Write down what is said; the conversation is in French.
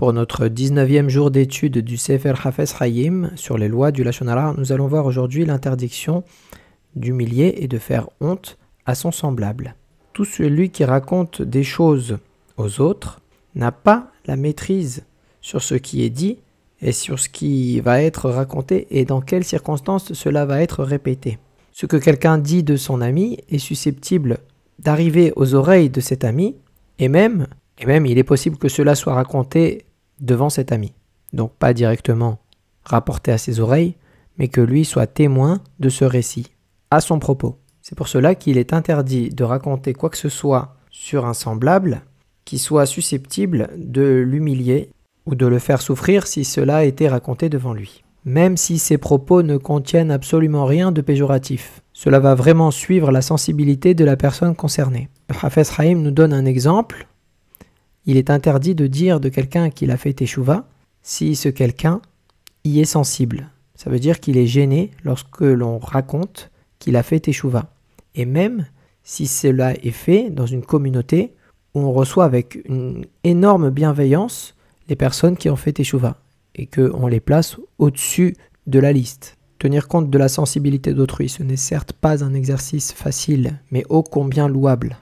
Pour notre 19e jour d'étude du Sefer Hafez Hayim sur les lois du Lachonara, nous allons voir aujourd'hui l'interdiction d'humilier et de faire honte à son semblable. Tout celui qui raconte des choses aux autres n'a pas la maîtrise sur ce qui est dit et sur ce qui va être raconté et dans quelles circonstances cela va être répété. Ce que quelqu'un dit de son ami est susceptible d'arriver aux oreilles de cet ami et même, et même il est possible que cela soit raconté devant cet ami. Donc pas directement rapporté à ses oreilles, mais que lui soit témoin de ce récit, à son propos. C'est pour cela qu'il est interdit de raconter quoi que ce soit sur un semblable qui soit susceptible de l'humilier ou de le faire souffrir si cela a été raconté devant lui. Même si ses propos ne contiennent absolument rien de péjoratif. Cela va vraiment suivre la sensibilité de la personne concernée. Hafez Haïm nous donne un exemple il est interdit de dire de quelqu'un qu'il a fait échouva si ce quelqu'un y est sensible. Ça veut dire qu'il est gêné lorsque l'on raconte qu'il a fait échouva. Et même si cela est fait dans une communauté où on reçoit avec une énorme bienveillance les personnes qui ont fait échouva et qu'on les place au-dessus de la liste. Tenir compte de la sensibilité d'autrui, ce n'est certes pas un exercice facile, mais ô combien louable.